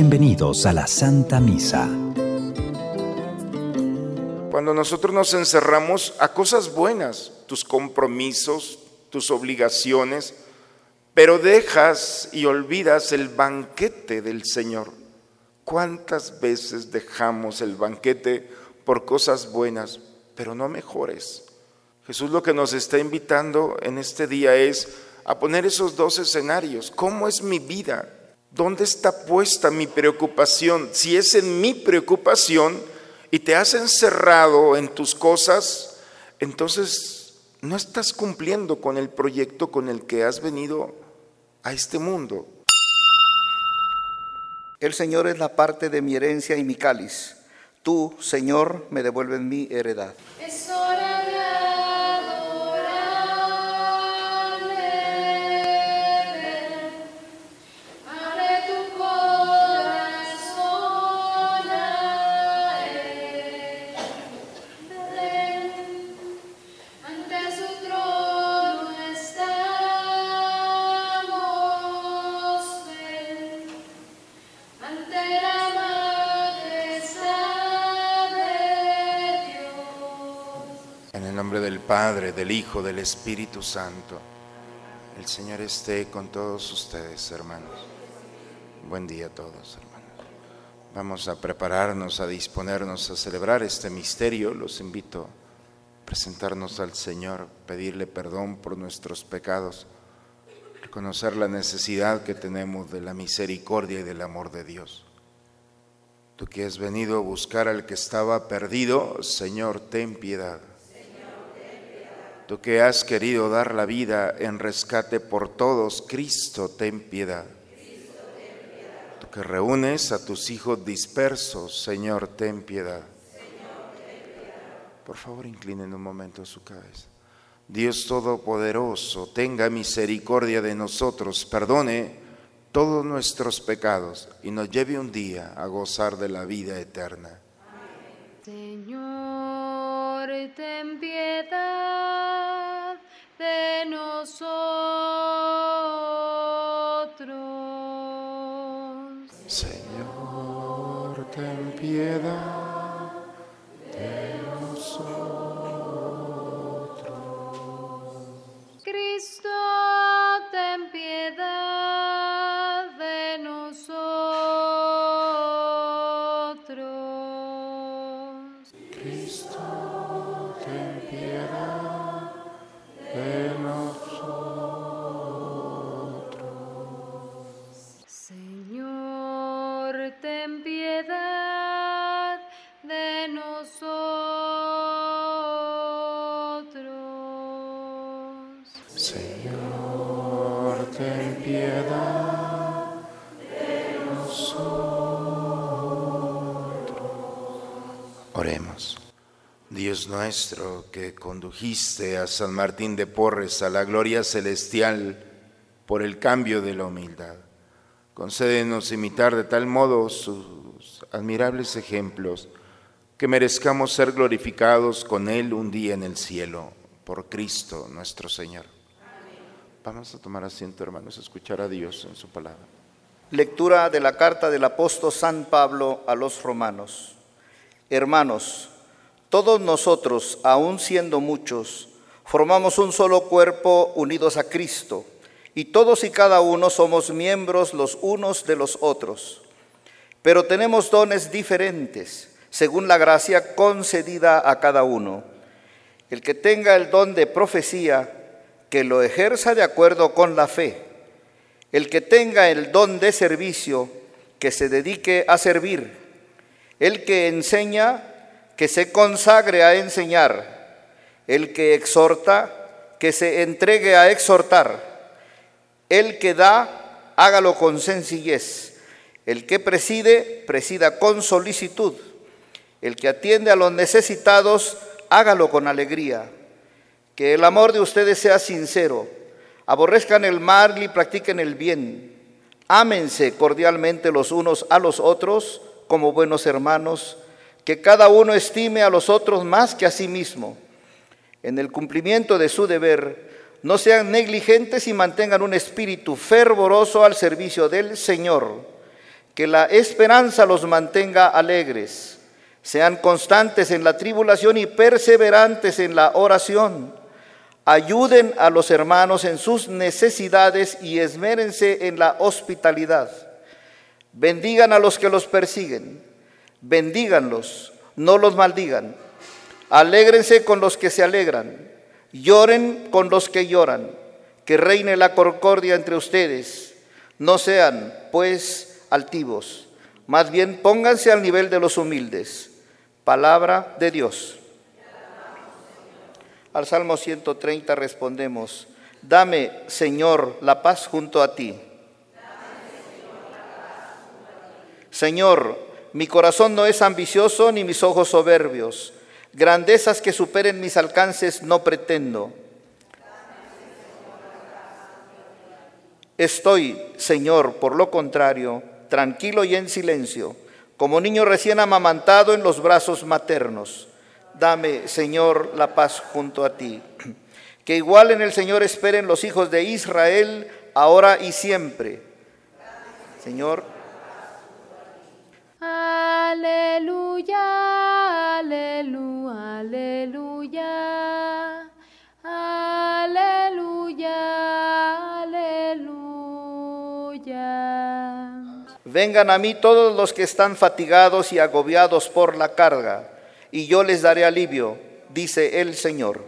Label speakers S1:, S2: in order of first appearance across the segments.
S1: Bienvenidos a la Santa Misa.
S2: Cuando nosotros nos encerramos a cosas buenas, tus compromisos, tus obligaciones, pero dejas y olvidas el banquete del Señor. ¿Cuántas veces dejamos el banquete por cosas buenas, pero no mejores? Jesús lo que nos está invitando en este día es a poner esos dos escenarios. ¿Cómo es mi vida? ¿Dónde está puesta mi preocupación? Si es en mi preocupación y te has encerrado en tus cosas, entonces no estás cumpliendo con el proyecto con el que has venido a este mundo.
S3: El Señor es la parte de mi herencia y mi cáliz. Tú, Señor, me devuelves mi heredad.
S4: Es hora de
S2: Padre, del Hijo, del Espíritu Santo, el Señor esté con todos ustedes, hermanos. Buen día a todos, hermanos. Vamos a prepararnos, a disponernos a celebrar este misterio. Los invito a presentarnos al Señor, pedirle perdón por nuestros pecados, reconocer la necesidad que tenemos de la misericordia y del amor de Dios. Tú que has venido a buscar al que estaba perdido, Señor, ten piedad. Tú que has querido dar la vida en rescate por todos, Cristo, ten piedad. Tú que reúnes a tus hijos dispersos, Señor, ten piedad. Por favor, inclinen un momento su cabeza. Dios Todopoderoso, tenga misericordia de nosotros, perdone todos nuestros pecados y nos lleve un día a gozar de la vida eterna.
S4: Señor, ten piedad de nosotros.
S2: Señor, ten piedad
S4: ten piedad de nosotros.
S2: Oremos. Dios nuestro, que condujiste a San Martín de Porres a la gloria celestial por el cambio de la humildad, concédenos imitar de tal modo sus admirables ejemplos que merezcamos ser glorificados con Él un día en el cielo, por Cristo nuestro Señor. Vamos a tomar asiento, hermanos, a escuchar a Dios en su palabra.
S3: Lectura de la carta del apóstol San Pablo a los romanos. Hermanos, todos nosotros, aun siendo muchos, formamos un solo cuerpo unidos a Cristo, y todos y cada uno somos miembros los unos de los otros. Pero tenemos dones diferentes, según la gracia concedida a cada uno. El que tenga el don de profecía, que lo ejerza de acuerdo con la fe. El que tenga el don de servicio, que se dedique a servir. El que enseña, que se consagre a enseñar. El que exhorta, que se entregue a exhortar. El que da, hágalo con sencillez. El que preside, presida con solicitud. El que atiende a los necesitados, hágalo con alegría. Que el amor de ustedes sea sincero. Aborrezcan el mal y practiquen el bien. Ámense cordialmente los unos a los otros como buenos hermanos. Que cada uno estime a los otros más que a sí mismo. En el cumplimiento de su deber, no sean negligentes y mantengan un espíritu fervoroso al servicio del Señor Que la esperanza los mantenga alegres. Sean constantes en la tribulación y perseverantes en la oración. Ayuden a los hermanos en sus necesidades y esmérense en la hospitalidad. Bendigan a los que los persiguen. Bendíganlos, no los maldigan. Alégrense con los que se alegran. Lloren con los que lloran. Que reine la concordia entre ustedes. No sean, pues, altivos. Más bien pónganse al nivel de los humildes. Palabra de Dios. Al Salmo 130 respondemos, dame, Señor, la paz junto a ti. Señor, mi corazón no es ambicioso ni mis ojos soberbios. Grandezas que superen mis alcances no pretendo. Estoy, Señor, por lo contrario, tranquilo y en silencio, como niño recién amamantado en los brazos maternos. Dame, Señor, la paz junto a ti. Que igual en el Señor esperen los hijos de Israel, ahora y siempre. Señor.
S4: Aleluya, aleluya, aleluya. Aleluya, aleluya.
S3: Vengan a mí todos los que están fatigados y agobiados por la carga, y yo les daré alivio, dice el Señor.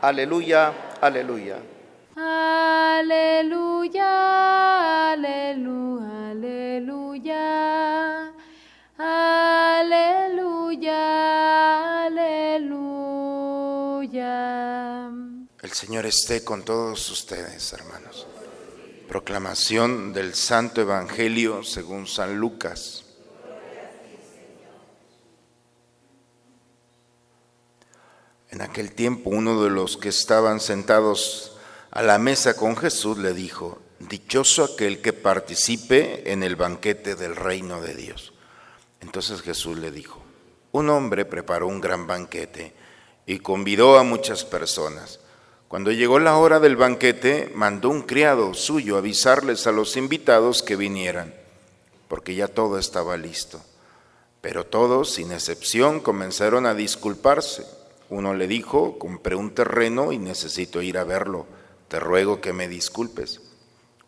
S3: Aleluya, aleluya.
S4: Aleluya, aleluya, aleluya. Aleluya, aleluya.
S2: El Señor esté con todos ustedes, hermanos. Proclamación del Santo Evangelio según San Lucas. En aquel tiempo uno de los que estaban sentados a la mesa con Jesús le dijo, Dichoso aquel que participe en el banquete del reino de Dios. Entonces Jesús le dijo, un hombre preparó un gran banquete y convidó a muchas personas. Cuando llegó la hora del banquete, mandó un criado suyo avisarles a los invitados que vinieran, porque ya todo estaba listo. Pero todos, sin excepción, comenzaron a disculparse. Uno le dijo, compré un terreno y necesito ir a verlo, te ruego que me disculpes.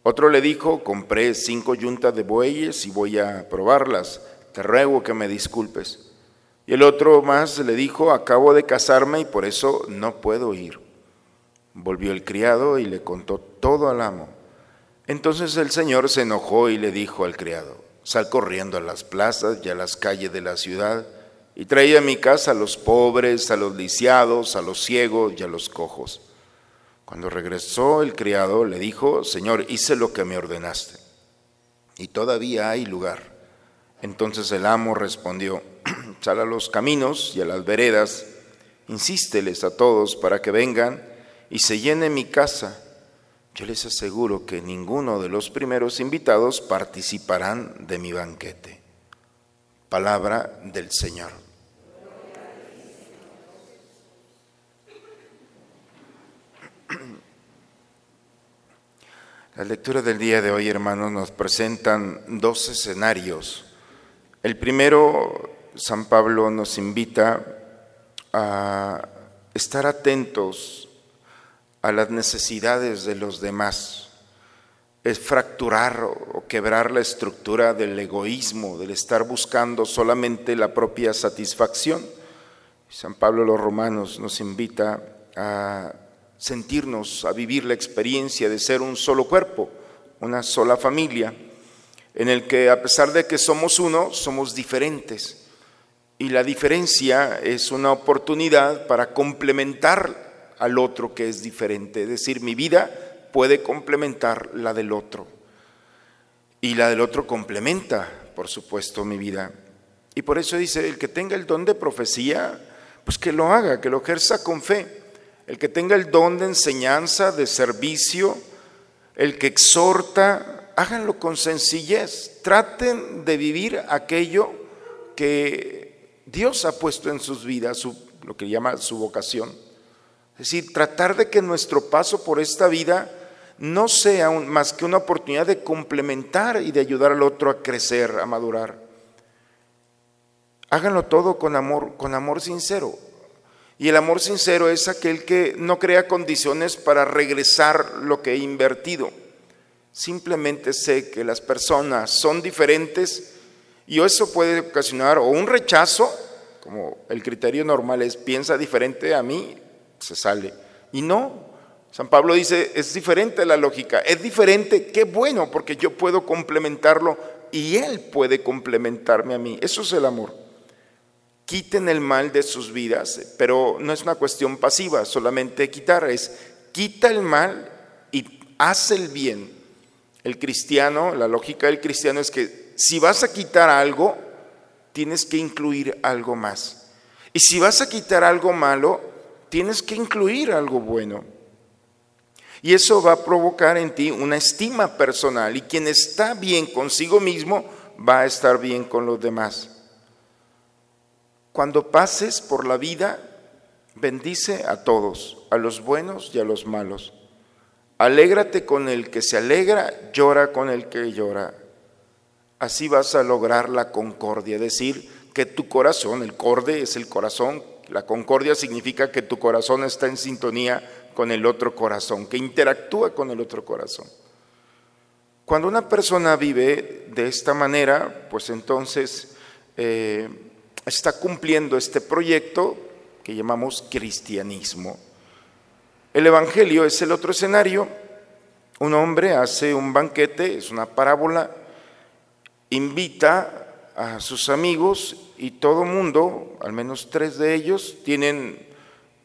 S2: Otro le dijo, compré cinco yuntas de bueyes y voy a probarlas, te ruego que me disculpes. Y el otro más le dijo, acabo de casarme y por eso no puedo ir. Volvió el criado y le contó todo al amo. Entonces el Señor se enojó y le dijo al criado, sal corriendo a las plazas y a las calles de la ciudad y trae a mi casa a los pobres, a los lisiados, a los ciegos y a los cojos. Cuando regresó el criado le dijo, Señor, hice lo que me ordenaste y todavía hay lugar. Entonces el amo respondió, sal a los caminos y a las veredas, insísteles a todos para que vengan y se llene mi casa. Yo les aseguro que ninguno de los primeros invitados participarán de mi banquete. Palabra del Señor. Las lecturas del día de hoy, hermanos, nos presentan dos escenarios. El primero, San Pablo nos invita a estar atentos a las necesidades de los demás. Es fracturar o quebrar la estructura del egoísmo, del estar buscando solamente la propia satisfacción. San Pablo los romanos nos invita a sentirnos, a vivir la experiencia de ser un solo cuerpo, una sola familia, en el que a pesar de que somos uno, somos diferentes. Y la diferencia es una oportunidad para complementar al otro que es diferente. Es decir, mi vida puede complementar la del otro. Y la del otro complementa, por supuesto, mi vida. Y por eso dice, el que tenga el don de profecía, pues que lo haga, que lo ejerza con fe. El que tenga el don de enseñanza, de servicio, el que exhorta, háganlo con sencillez. Traten de vivir aquello que Dios ha puesto en sus vidas, lo que llama su vocación. Es decir, tratar de que nuestro paso por esta vida no sea más que una oportunidad de complementar y de ayudar al otro a crecer, a madurar. Háganlo todo con amor, con amor sincero. Y el amor sincero es aquel que no crea condiciones para regresar lo que he invertido. Simplemente sé que las personas son diferentes y eso puede ocasionar o un rechazo, como el criterio normal es piensa diferente a mí, se sale. Y no, San Pablo dice, es diferente la lógica, es diferente, qué bueno, porque yo puedo complementarlo y él puede complementarme a mí. Eso es el amor quiten el mal de sus vidas, pero no es una cuestión pasiva, solamente quitar, es quita el mal y haz el bien. El cristiano, la lógica del cristiano es que si vas a quitar algo, tienes que incluir algo más. Y si vas a quitar algo malo, tienes que incluir algo bueno. Y eso va a provocar en ti una estima personal y quien está bien consigo mismo va a estar bien con los demás. Cuando pases por la vida, bendice a todos, a los buenos y a los malos. Alégrate con el que se alegra, llora con el que llora. Así vas a lograr la concordia, es decir, que tu corazón, el corde es el corazón, la concordia significa que tu corazón está en sintonía con el otro corazón, que interactúa con el otro corazón. Cuando una persona vive de esta manera, pues entonces eh, está cumpliendo este proyecto que llamamos cristianismo. El Evangelio es el otro escenario. Un hombre hace un banquete, es una parábola, invita a sus amigos y todo mundo, al menos tres de ellos, tienen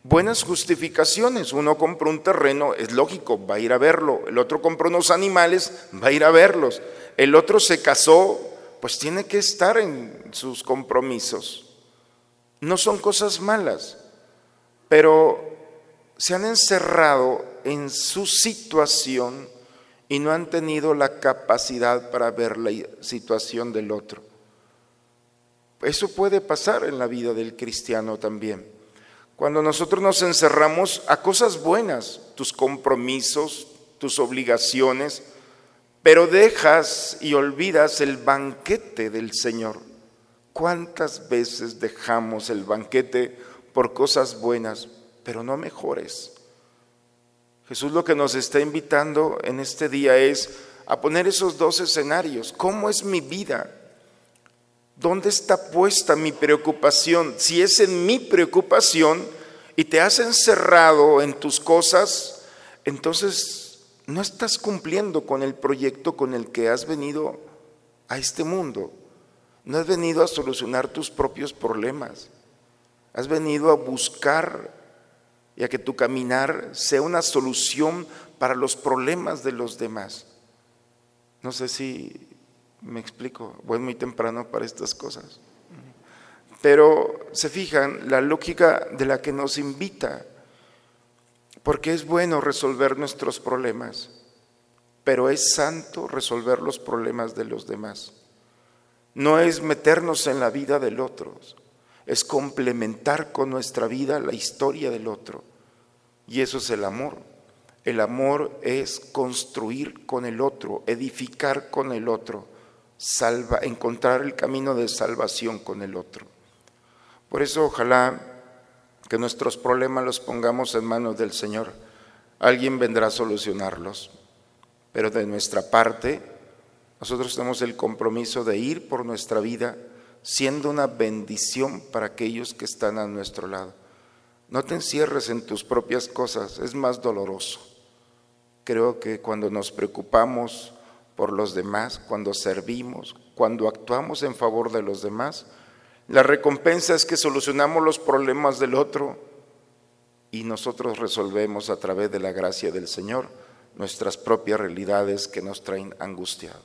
S2: buenas justificaciones. Uno compró un terreno, es lógico, va a ir a verlo. El otro compró unos animales, va a ir a verlos. El otro se casó, pues tiene que estar en sus compromisos. No son cosas malas, pero se han encerrado en su situación y no han tenido la capacidad para ver la situación del otro. Eso puede pasar en la vida del cristiano también. Cuando nosotros nos encerramos a cosas buenas, tus compromisos, tus obligaciones, pero dejas y olvidas el banquete del Señor. ¿Cuántas veces dejamos el banquete por cosas buenas, pero no mejores? Jesús lo que nos está invitando en este día es a poner esos dos escenarios. ¿Cómo es mi vida? ¿Dónde está puesta mi preocupación? Si es en mi preocupación y te has encerrado en tus cosas, entonces no estás cumpliendo con el proyecto con el que has venido a este mundo. No has venido a solucionar tus propios problemas. Has venido a buscar y a que tu caminar sea una solución para los problemas de los demás. No sé si me explico, voy muy temprano para estas cosas. Pero se fijan la lógica de la que nos invita, porque es bueno resolver nuestros problemas, pero es santo resolver los problemas de los demás. No es meternos en la vida del otro, es complementar con nuestra vida la historia del otro. Y eso es el amor. El amor es construir con el otro, edificar con el otro, encontrar el camino de salvación con el otro. Por eso ojalá que nuestros problemas los pongamos en manos del Señor. Alguien vendrá a solucionarlos. Pero de nuestra parte, nosotros tenemos el compromiso de ir por nuestra vida siendo una bendición para aquellos que están a nuestro lado. No te encierres en tus propias cosas, es más doloroso. Creo que cuando nos preocupamos por los demás, cuando servimos, cuando actuamos en favor de los demás, la recompensa es que solucionamos los problemas del otro y nosotros resolvemos a través de la gracia del Señor nuestras propias realidades que nos traen angustiado.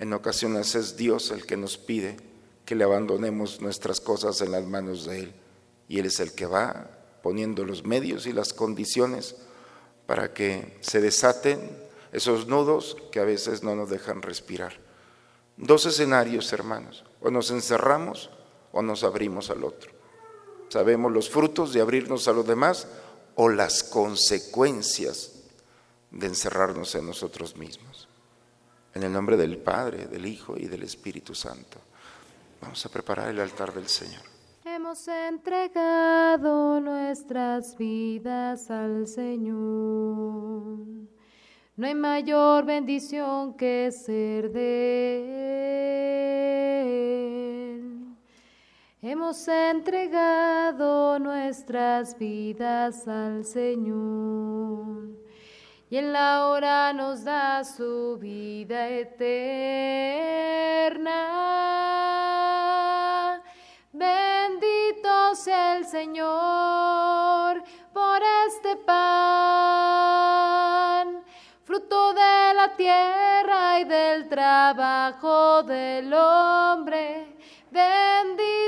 S2: En ocasiones es Dios el que nos pide que le abandonemos nuestras cosas en las manos de Él y Él es el que va poniendo los medios y las condiciones para que se desaten esos nudos que a veces no nos dejan respirar. Dos escenarios, hermanos, o nos encerramos o nos abrimos al otro. Sabemos los frutos de abrirnos a los demás o las consecuencias de encerrarnos en nosotros mismos. En el nombre del Padre, del Hijo y del Espíritu Santo. Vamos a preparar el altar del Señor.
S4: Hemos entregado nuestras vidas al Señor. No hay mayor bendición que ser de Él. Hemos entregado nuestras vidas al Señor y en la hora nos da su vida eterna. Bendito sea el Señor por este pan, fruto de la tierra y del trabajo del hombre. Bendito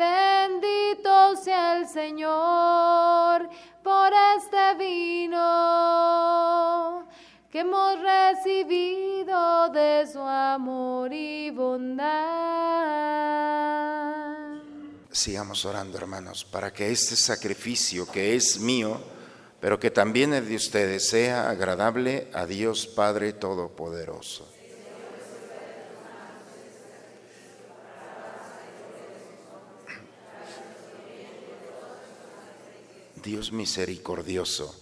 S4: Bendito sea el Señor por este vino que hemos recibido de su amor y bondad.
S2: Sigamos orando, hermanos, para que este sacrificio que es mío, pero que también es de ustedes, sea agradable a Dios Padre Todopoderoso. Dios misericordioso,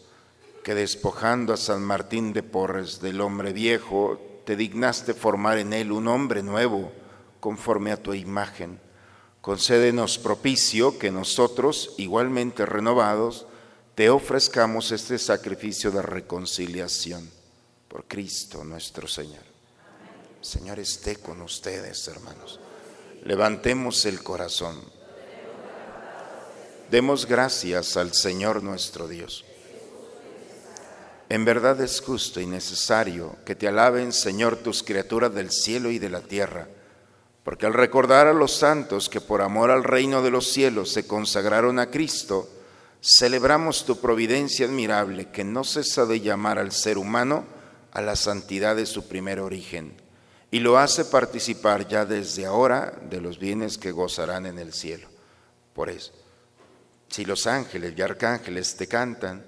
S2: que despojando a San Martín de Porres del hombre viejo, te dignaste formar en él un hombre nuevo, conforme a tu imagen. Concédenos propicio que nosotros, igualmente renovados, te ofrezcamos este sacrificio de reconciliación por Cristo nuestro Señor. Señor esté con ustedes, hermanos. Levantemos el corazón. Demos gracias al Señor nuestro Dios. En verdad es justo y necesario que te alaben, Señor, tus criaturas del cielo y de la tierra, porque al recordar a los santos que por amor al reino de los cielos se consagraron a Cristo, celebramos tu providencia admirable que no cesa de llamar al ser humano a la santidad de su primer origen y lo hace participar ya desde ahora de los bienes que gozarán en el cielo. Por eso, si los ángeles y arcángeles te cantan,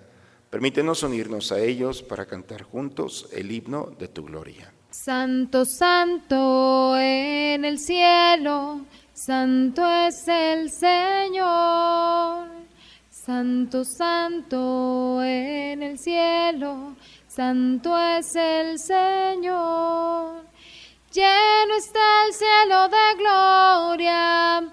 S2: permítenos unirnos a ellos para cantar juntos el himno de tu gloria.
S4: Santo, santo en el cielo, santo es el Señor. Santo, santo en el cielo, santo es el Señor. Lleno está el cielo de gloria,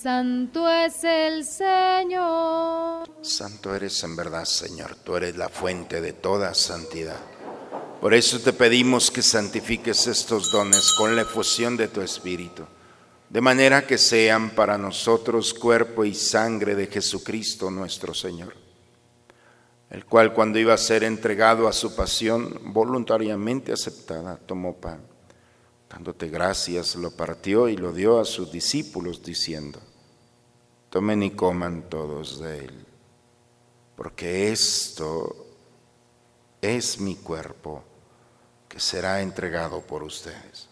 S4: santo es el Señor.
S2: Santo eres en verdad, Señor, tú eres la fuente de toda santidad. Por eso te pedimos que santifiques estos dones con la efusión de tu Espíritu, de manera que sean para nosotros cuerpo y sangre de Jesucristo nuestro Señor, el cual cuando iba a ser entregado a su pasión voluntariamente aceptada, tomó pan, dándote gracias, lo partió y lo dio a sus discípulos, diciendo, tomen y coman todos de él, porque esto es mi cuerpo que será entregado por ustedes.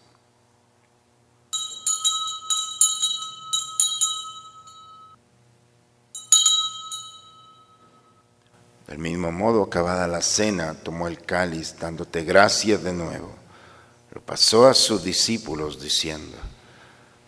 S2: Del mismo modo, acabada la cena, tomó el cáliz, dándote gracias de nuevo. Lo pasó a sus discípulos, diciendo,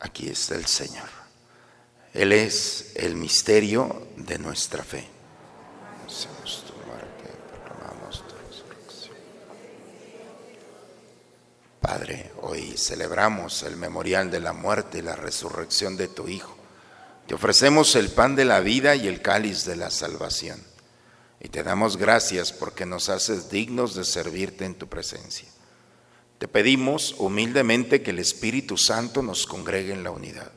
S2: Aquí está el Señor. Él es el misterio de nuestra fe. Padre, hoy celebramos el memorial de la muerte y la resurrección de tu Hijo. Te ofrecemos el pan de la vida y el cáliz de la salvación. Y te damos gracias porque nos haces dignos de servirte en tu presencia. Te pedimos humildemente que el Espíritu Santo nos congregue en la unidad.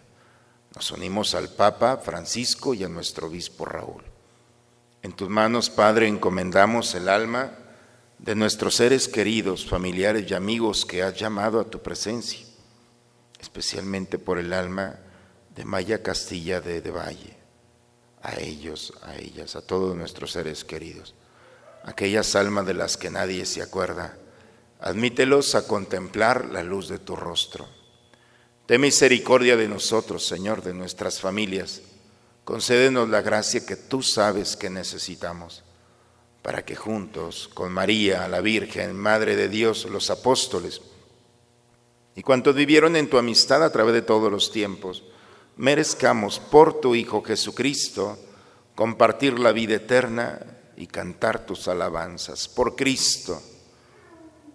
S2: Nos unimos al Papa Francisco y a nuestro obispo Raúl. En tus manos, Padre, encomendamos el alma de nuestros seres queridos, familiares y amigos que has llamado a tu presencia, especialmente por el alma de Maya Castilla de, de Valle, a ellos, a ellas, a todos nuestros seres queridos, aquellas almas de las que nadie se acuerda Admítelos a contemplar la luz de tu rostro. Ten misericordia de nosotros, Señor, de nuestras familias. Concédenos la gracia que tú sabes que necesitamos, para que juntos, con María, la Virgen, Madre de Dios, los apóstoles, y cuantos vivieron en tu amistad a través de todos los tiempos, merezcamos por tu Hijo Jesucristo compartir la vida eterna y cantar tus alabanzas. Por Cristo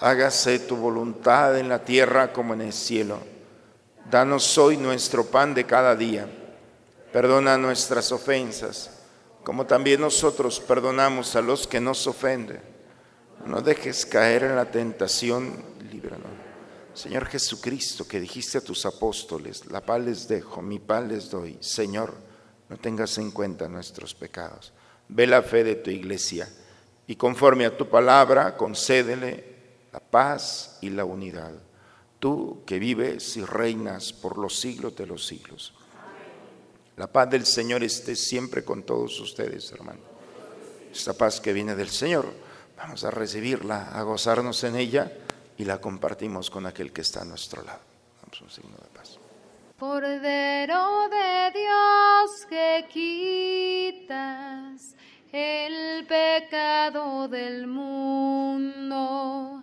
S2: hágase tu voluntad en la tierra como en el cielo. Danos hoy nuestro pan de cada día. Perdona nuestras ofensas, como también nosotros perdonamos a los que nos ofenden. No dejes caer en la tentación, líbranos. Señor Jesucristo, que dijiste a tus apóstoles, la paz les dejo, mi paz les doy. Señor, no tengas en cuenta nuestros pecados. Ve la fe de tu iglesia y conforme a tu palabra, concédele la paz y la unidad. Tú que vives y reinas por los siglos de los siglos. La paz del Señor esté siempre con todos ustedes, hermano. Esta paz que viene del Señor, vamos a recibirla, a gozarnos en ella y la compartimos con aquel que está a nuestro lado. Vamos un signo de paz.
S4: Cordero de Dios que quitas el pecado del mundo.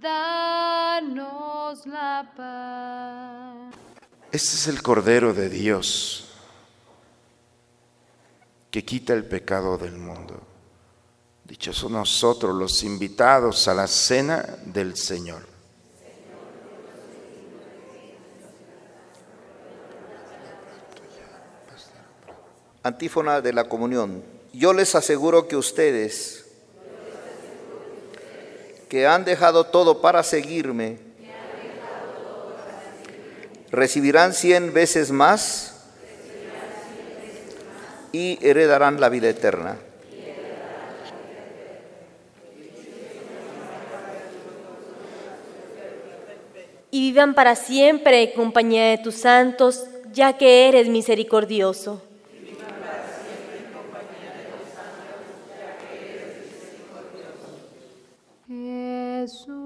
S4: danos, la paz.
S2: Este es el Cordero de Dios que quita el pecado del mundo. Dichosos nosotros los invitados a la cena del Señor.
S3: Antífona de la comunión. Yo les aseguro que ustedes, que han dejado todo para seguirme, recibirán cien veces más y heredarán la vida eterna.
S5: y vivan para siempre en compañía de tus santos, ya que eres misericordioso.
S4: Jesús,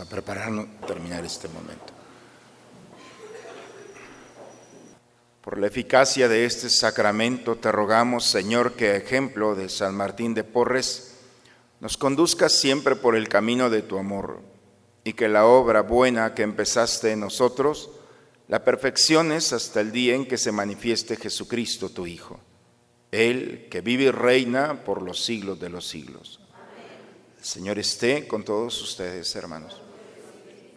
S4: a
S2: prepararnos, terminar este momento. Por la eficacia de este sacramento te rogamos, Señor, que a ejemplo de San Martín de Porres, nos conduzcas siempre por el camino de tu amor y que la obra buena que empezaste en nosotros la perfecciones hasta el día en que se manifieste Jesucristo, tu Hijo, Él que vive y reina por los siglos de los siglos. El Señor esté con todos ustedes, hermanos.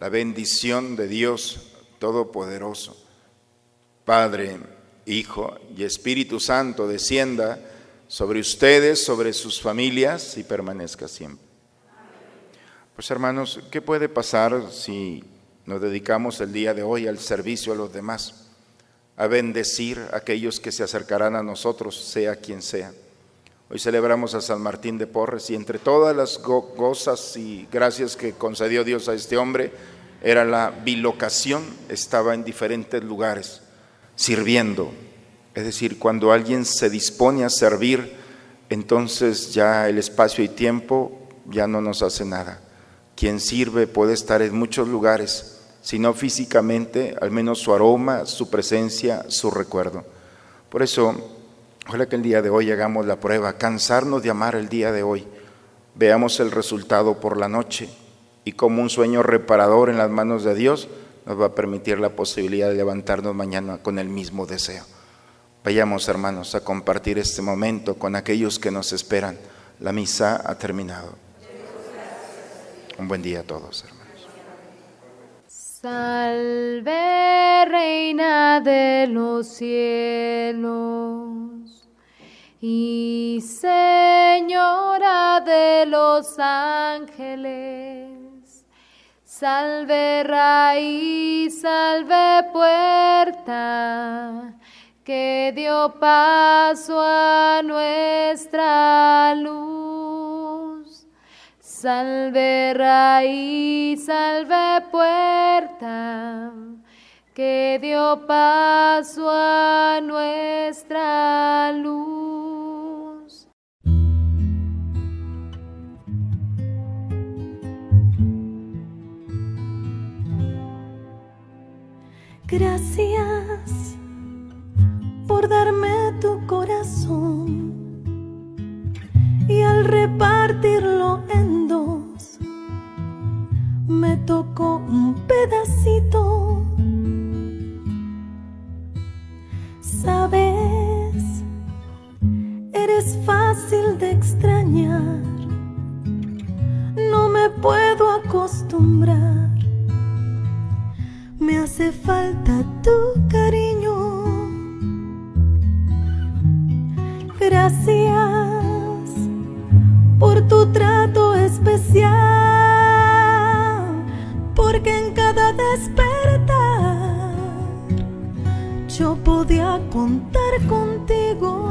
S2: La bendición de Dios Todopoderoso, Padre, Hijo y Espíritu Santo descienda sobre ustedes, sobre sus familias y permanezca siempre. Pues hermanos, ¿qué puede pasar si nos dedicamos el día de hoy al servicio a los demás? A bendecir a aquellos que se acercarán a nosotros, sea quien sea. Hoy celebramos a San Martín de Porres y entre todas las go- gozas y gracias que concedió Dios a este hombre, era la bilocación, estaba en diferentes lugares, sirviendo. Es decir, cuando alguien se dispone a servir, entonces ya el espacio y tiempo ya no nos hace nada. Quien sirve puede estar en muchos lugares, si no físicamente, al menos su aroma, su presencia, su recuerdo. Por eso, ojalá que el día de hoy hagamos la prueba, cansarnos de amar el día de hoy. Veamos el resultado por la noche y como un sueño reparador en las manos de Dios nos va a permitir la posibilidad de levantarnos mañana con el mismo deseo. Vayamos, hermanos, a compartir este momento con aquellos que nos esperan. La misa ha terminado. Un buen día a todos, hermanos.
S4: Salve, Reina de los cielos y Señora de los ángeles. Salve raíz, salve puerta, que dio paso a nuestra luz. Salve raíz, salve puerta, que dio paso a nuestra luz.
S6: Gracias por darme tu corazón y al repartirlo en dos me tocó un pedacito. Sabes, eres fácil de extrañar, no me puedo acostumbrar hace falta tu cariño. Gracias por tu trato especial, porque en cada despertar yo podía contar contigo.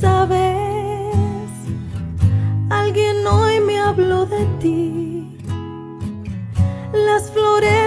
S6: sabes, alguien hoy me habló de ti. Las flores